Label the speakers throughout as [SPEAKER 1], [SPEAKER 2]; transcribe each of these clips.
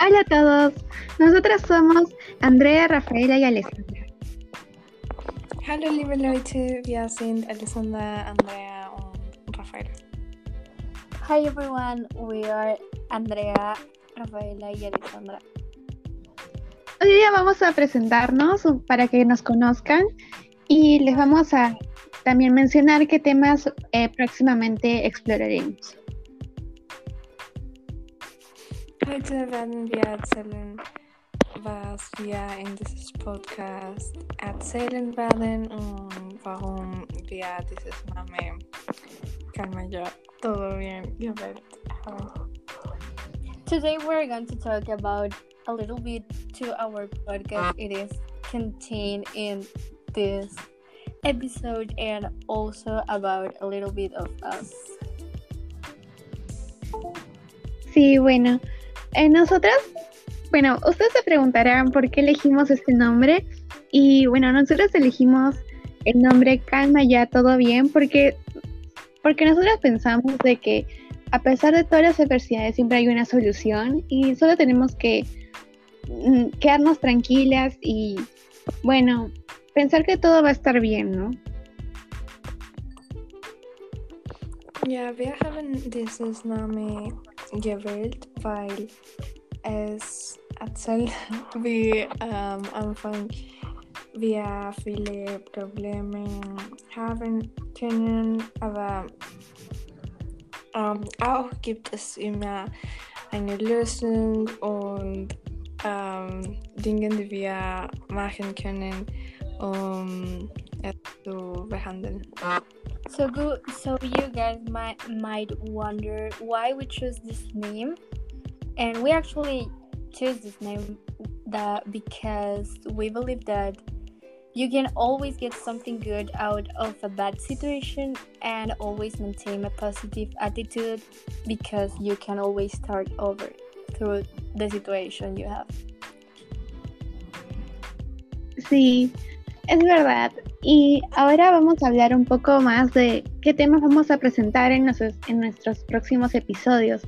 [SPEAKER 1] Hola a todos, nosotras somos Andrea, Rafaela y Alessandra.
[SPEAKER 2] Hallo liebe Leute, wir sind Alessandra, Andrea und Rafaela.
[SPEAKER 3] Hi everyone, we are Andrea, Rafaela y Alessandra.
[SPEAKER 1] Hoy día vamos a presentarnos para que nos conozcan y les vamos a también mencionar qué temas eh, próximamente exploraremos.
[SPEAKER 2] Heute werden wir erzählen, was wir in diesem Podcast erzählen werden und warum wir dieses Name Calma todo bien gewählt haben.
[SPEAKER 3] Today we're going to talk about a little bit to our podcast. It is contained in this episode and also about a little bit of us.
[SPEAKER 1] Sí, bueno, eh, nosotras, bueno, ustedes se preguntarán por qué elegimos este nombre y bueno, nosotros elegimos el nombre Calma ya todo bien porque porque nosotros pensamos de que a pesar de todas las adversidades siempre hay una solución y solo tenemos que mm, quedarnos tranquilas y bueno, pensar que todo va a estar bien, ¿no?
[SPEAKER 2] Wir haben dieses Name gewählt, weil es erzählt, wie am Anfang wir viele Probleme haben können, aber ähm, auch gibt es immer eine Lösung und ähm, Dinge, die wir machen können, um es zu behandeln.
[SPEAKER 3] So good. So you guys might might wonder why we chose this name, and we actually chose this name that because we believe that you can always get something good out of a bad situation and always maintain a positive attitude because you can always start over through the situation you have.
[SPEAKER 1] Sí, es verdad. Y ahora vamos a hablar un poco más de qué temas vamos a presentar en, nuestros, próximos episodios.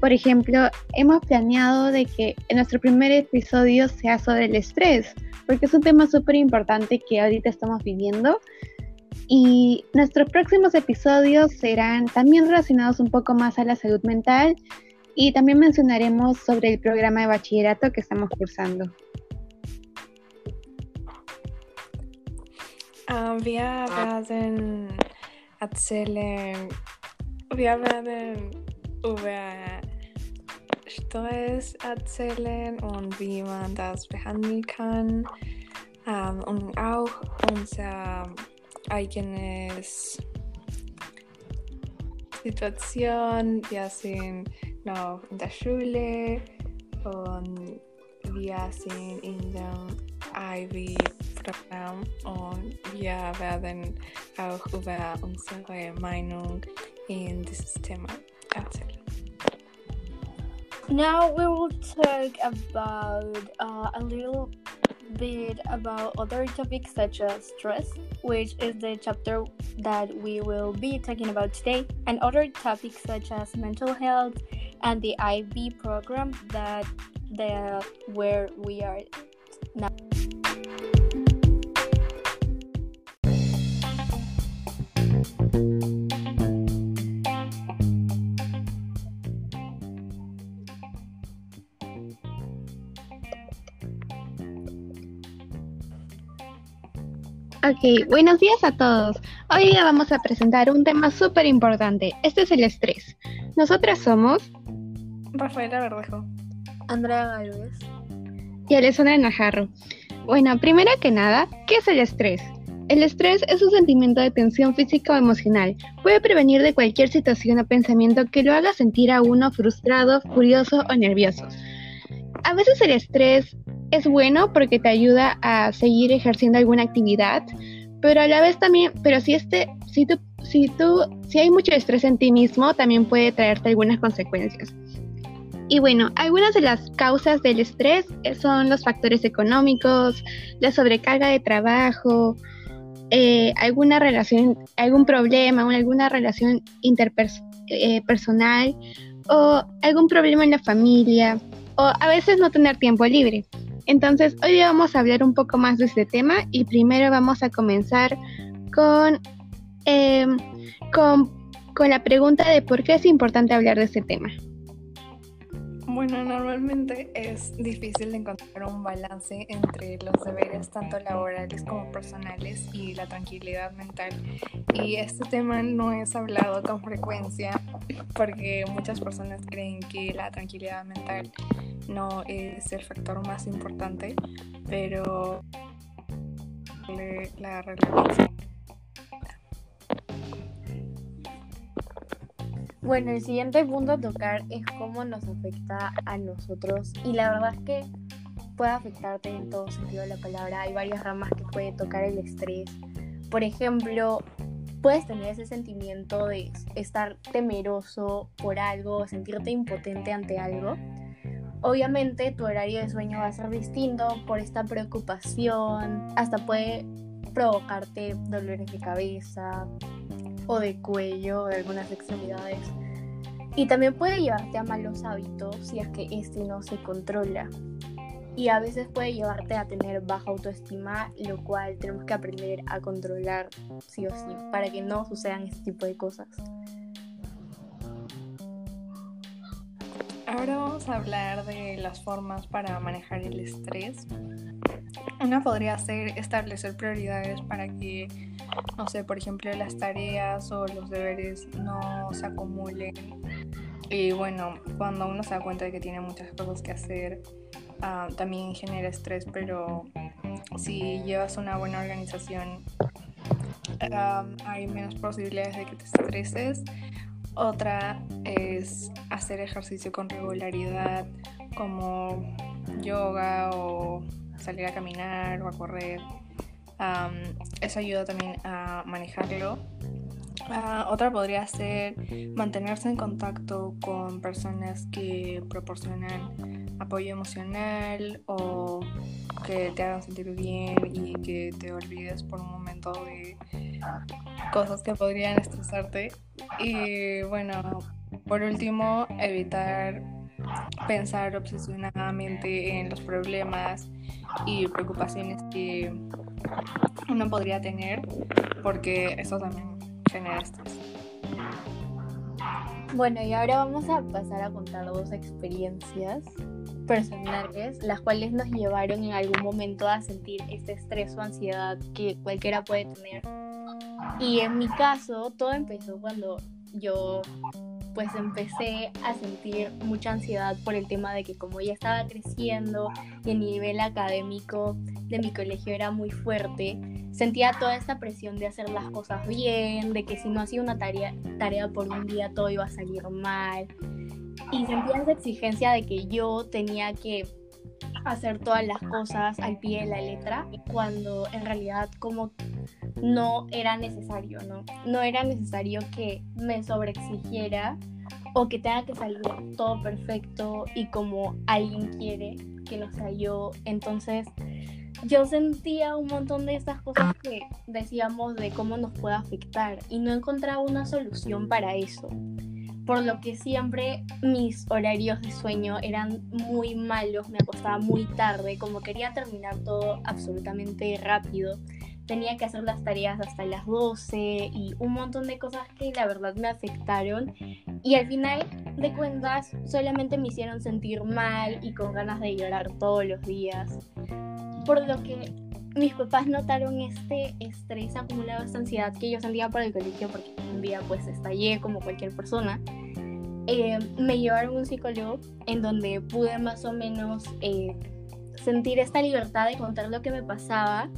[SPEAKER 1] Por ejemplo, hemos planeado de que en nuestro primer episodio sea sobre el estrés, porque es un tema súper importante que ahorita estamos viviendo. Y nuestros próximos episodios serán también relacionados un poco más a la salud mental y también mencionaremos sobre el programa de bachillerato que estamos cursando.
[SPEAKER 2] Uh, wir werden erzählen, wir werden über Stress erzählen und wie man das behandeln kann um, und auch unser eigenes Situation. Wir sind noch in der Schule und wir sind in dem IB-Programm und wir werden auch über unsere Meinung in dieses Thema erzählen.
[SPEAKER 3] Now we will talk about uh, a little bit about other topics such as stress, which is the chapter that we will be talking about today, and other topics such as mental health and the IB program that the where we are now.
[SPEAKER 1] Ok, buenos días a todos. Hoy día vamos a presentar un tema súper importante. Este es el estrés. Nosotras somos
[SPEAKER 2] Rafaela Verdejo.
[SPEAKER 3] Andrea Galvez.
[SPEAKER 1] y Alessandra Najarro. Bueno, primero que nada, ¿qué es el estrés? El estrés es un sentimiento de tensión física o emocional. Puede prevenir de cualquier situación o pensamiento que lo haga sentir a uno frustrado, furioso o nervioso. A veces el estrés es bueno porque te ayuda a seguir ejerciendo alguna actividad, pero a la vez también, pero si este, si tú, si tú, si hay mucho estrés en ti mismo, también puede traerte algunas consecuencias. Y bueno, algunas de las causas del estrés son los factores económicos, la sobrecarga de trabajo, eh, alguna relación, algún problema, alguna relación interpersonal o algún problema en la familia, o a veces no tener tiempo libre. Entonces hoy vamos a hablar un poco más de este tema y primero vamos a comenzar con, em, con, con la pregunta de por qué es importante hablar de este tema.
[SPEAKER 2] Bueno, normalmente es difícil encontrar un balance entre los deberes tanto laborales como personales y la tranquilidad mental. Y este tema no es hablado con frecuencia porque muchas personas creen que la tranquilidad mental no es el factor más importante, pero la relevancia
[SPEAKER 3] Bueno, el siguiente punto a tocar es cómo nos afecta a nosotros y la verdad es que puede afectarte en todo sentido de la palabra. Hay varias ramas que puede tocar el estrés. Por ejemplo, puedes tener ese sentimiento de estar temeroso por algo, sentirte impotente ante algo. Obviamente tu horario de sueño va a ser distinto por esta preocupación, hasta puede provocarte dolores de cabeza, o de cuello de algunas extremidades. Y también puede llevarte a malos hábitos si es que este no se controla. Y a veces puede llevarte a tener baja autoestima, lo cual tenemos que aprender a controlar sí o sí, para que no sucedan este tipo de cosas.
[SPEAKER 2] Ahora vamos a hablar de las formas para manejar el estrés. Una podría ser establecer prioridades para que no sé, por ejemplo, las tareas o los deberes no se acumulen. Y bueno, cuando uno se da cuenta de que tiene muchas cosas que hacer, ah, también genera estrés, pero si llevas una buena organización, ah, hay menos posibilidades de que te estreses. Otra es hacer ejercicio con regularidad, como yoga o salir a caminar o a correr eso ayuda también a manejarlo. Ah, otra podría ser mantenerse en contacto con personas que proporcionan apoyo emocional o que te hagan sentir bien y que te olvides por un momento de cosas que podrían estresarte. Y bueno, por último, evitar pensar obsesionadamente en los problemas y preocupaciones que uno podría tener porque eso también genera estrés.
[SPEAKER 3] Bueno, y ahora vamos a pasar a contar dos experiencias personales, las cuales nos llevaron en algún momento a sentir este estrés o ansiedad que cualquiera puede tener. Y en mi caso, todo empezó cuando yo pues empecé a sentir mucha ansiedad por el tema de que como ya estaba creciendo y el nivel académico de mi colegio era muy fuerte, sentía toda esta presión de hacer las cosas bien, de que si no hacía una tarea, tarea por un día todo iba a salir mal. Y sentía esa exigencia de que yo tenía que hacer todas las cosas al pie de la letra cuando en realidad como no era necesario, ¿no? No era necesario que me sobreexigiera o que tenga que salir todo perfecto y como alguien quiere que no sea yo. Entonces yo sentía un montón de estas cosas que decíamos de cómo nos puede afectar y no encontraba una solución para eso por lo que siempre mis horarios de sueño eran muy malos, me acostaba muy tarde, como quería terminar todo absolutamente rápido, tenía que hacer las tareas hasta las 12 y un montón de cosas que la verdad me afectaron y al final de cuentas solamente me hicieron sentir mal y con ganas de llorar todos los días, por lo que mis papás notaron este estrés acumulado, esta ansiedad que yo sentía por el colegio, porque un día pues estallé como cualquier persona. Eh, me llevaron a un psicólogo en donde pude más o menos eh, sentir esta libertad de contar lo que me pasaba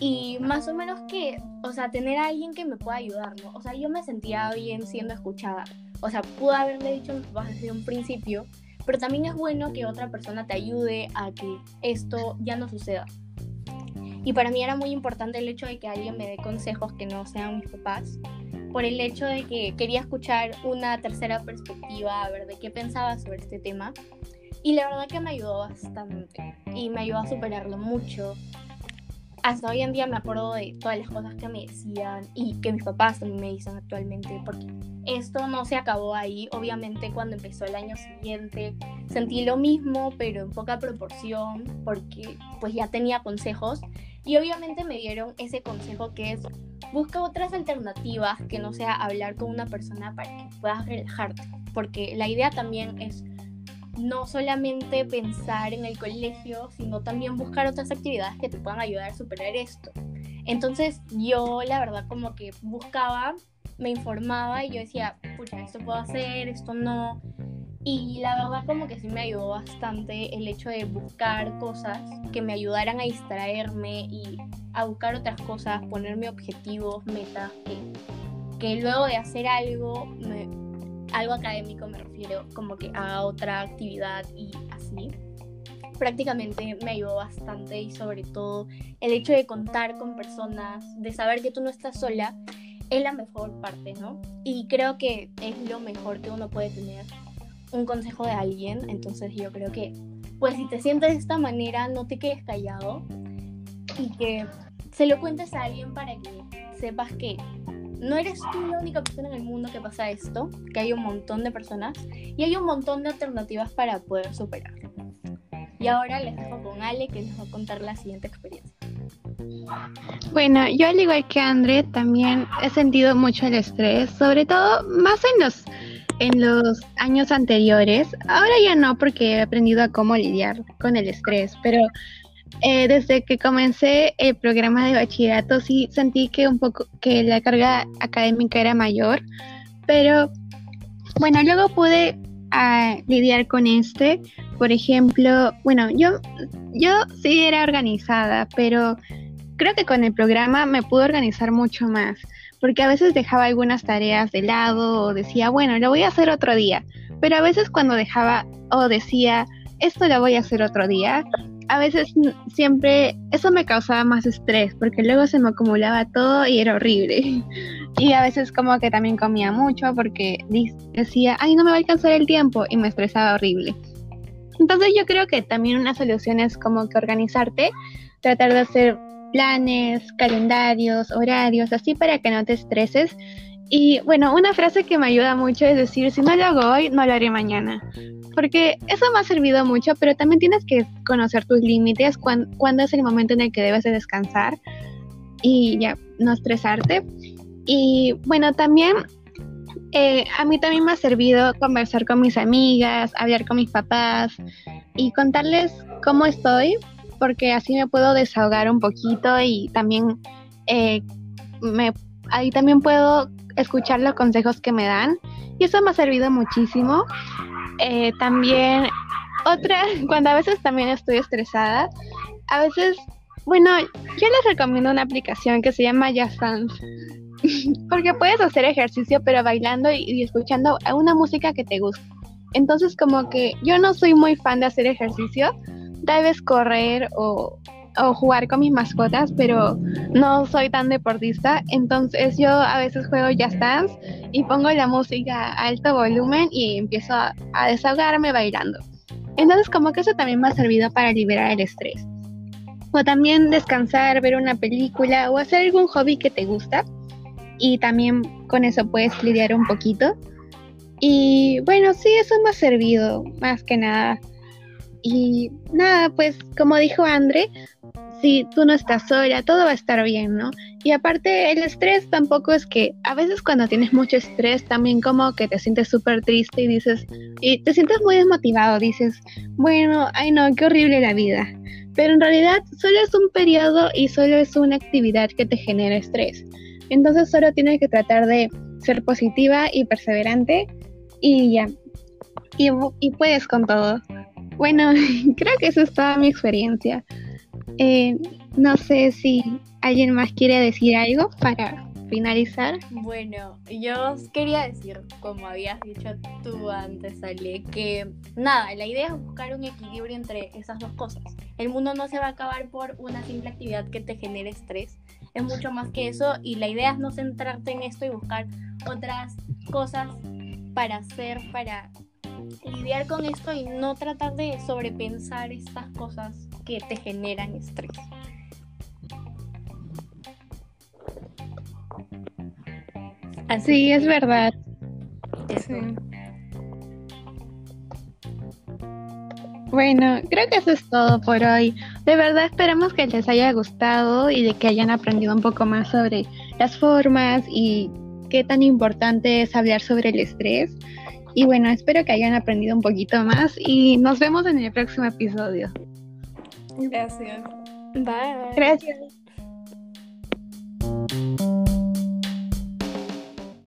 [SPEAKER 3] y más o menos que, o sea, tener a alguien que me pueda ayudar, ¿no? O sea, yo me sentía bien siendo escuchada. O sea, pude haberle dicho desde un principio, pero también es bueno que otra persona te ayude a que esto ya no suceda. Y para mí era muy importante el hecho de que alguien me dé consejos que no sean mis papás, por el hecho de que quería escuchar una tercera perspectiva, a ver de qué pensaba sobre este tema. Y la verdad que me ayudó bastante y me ayudó a superarlo mucho. Hasta hoy en día me acuerdo de todas las cosas que me decían y que mis papás también me dicen actualmente, porque esto no se acabó ahí. Obviamente cuando empezó el año siguiente sentí lo mismo, pero en poca proporción, porque pues ya tenía consejos y obviamente me dieron ese consejo que es busca otras alternativas que no sea hablar con una persona para que puedas relajarte, porque la idea también es no solamente pensar en el colegio, sino también buscar otras actividades que te puedan ayudar a superar esto. Entonces yo la verdad como que buscaba, me informaba y yo decía, pucha, esto puedo hacer, esto no. Y la verdad como que sí me ayudó bastante el hecho de buscar cosas que me ayudaran a distraerme y a buscar otras cosas, ponerme objetivos, metas, que, que luego de hacer algo me, algo académico me refiero como que a otra actividad y así. Prácticamente me ayudó bastante y sobre todo el hecho de contar con personas, de saber que tú no estás sola, es la mejor parte, ¿no? Y creo que es lo mejor que uno puede tener, un consejo de alguien, entonces yo creo que, pues si te sientes de esta manera, no te quedes callado y que se lo cuentes a alguien para que sepas que no eres tú la única persona en el mundo que pasa esto, que hay un montón de personas y hay un montón de alternativas para poder superarlo. Y ahora les dejo con Ale que les va a contar la siguiente experiencia.
[SPEAKER 1] Bueno, yo al igual que André también he sentido mucho el estrés, sobre todo más en los en los años anteriores. Ahora ya no porque he aprendido a cómo lidiar con el estrés, pero eh, desde que comencé el programa de bachillerato sí sentí que un poco que la carga académica era mayor, pero bueno, luego pude ah, lidiar con este. Por ejemplo, bueno, yo, yo sí era organizada, pero creo que con el programa me pude organizar mucho más, porque a veces dejaba algunas tareas de lado o decía, bueno, lo voy a hacer otro día, pero a veces cuando dejaba o decía, esto lo voy a hacer otro día, a veces siempre eso me causaba más estrés porque luego se me acumulaba todo y era horrible. Y a veces como que también comía mucho porque decía, ay, no me va a alcanzar el tiempo y me estresaba horrible. Entonces yo creo que también una solución es como que organizarte, tratar de hacer planes, calendarios, horarios, así para que no te estreses. Y bueno, una frase que me ayuda mucho es decir, si no lo hago hoy, no lo haré mañana porque eso me ha servido mucho, pero también tienes que conocer tus límites, cuándo es el momento en el que debes de descansar y ya no estresarte. Y bueno, también eh, a mí también me ha servido conversar con mis amigas, hablar con mis papás y contarles cómo estoy, porque así me puedo desahogar un poquito y también eh, me, ahí también puedo escuchar los consejos que me dan. Y eso me ha servido muchísimo. Eh, también otra, cuando a veces también estoy estresada, a veces, bueno, yo les recomiendo una aplicación que se llama Just Dance, porque puedes hacer ejercicio pero bailando y, escuchando una música que te gusta. Entonces como que yo no soy muy fan de hacer ejercicio, tal vez correr o, o jugar con mis mascotas, pero no soy tan deportista, entonces yo a veces juego Just Dance y pongo la música a alto volumen y empiezo a, desahogarme bailando. Entonces como que eso también me ha servido para liberar el estrés. O también descansar, ver una película o hacer algún hobby que te gusta y también con eso puedes lidiar un poquito. Y bueno, sí, eso me ha servido más que nada. Y nada, pues como dijo André, si tú no estás sola, todo va a estar bien, ¿no? Y aparte, el estrés tampoco es que a veces cuando tienes mucho estrés, también como que te sientes súper triste y dices, y te sientes muy desmotivado, dices, bueno, ay no, qué horrible la vida. Pero en realidad solo es un periodo y solo es una actividad que te genera estrés. Entonces solo tienes que tratar de ser positiva y perseverante y ya. Y, y puedes con todo. Bueno, creo que eso es toda mi experiencia. Eh, no sé si alguien más quiere decir algo para finalizar.
[SPEAKER 3] Bueno, yo quería decir, como habías dicho tú antes, Ale, que nada, la idea es buscar un equilibrio entre esas dos cosas. El mundo no se va a acabar por una simple actividad que te genere estrés. Es mucho más que eso y la idea es no centrarte en esto y buscar otras cosas para hacer, para lidiar con esto y no tratar de sobrepensar estas cosas que te generan estrés. Así
[SPEAKER 1] sí, es verdad.
[SPEAKER 2] Sí.
[SPEAKER 1] Bueno, creo que eso es todo por hoy. De verdad esperamos que les haya gustado y de que hayan aprendido un poco más sobre las formas y qué tan importante es hablar sobre el estrés. Y bueno, espero que hayan aprendido un poquito más y nos vemos en el próximo episodio.
[SPEAKER 2] Gracias.
[SPEAKER 3] Bye.
[SPEAKER 1] Gracias.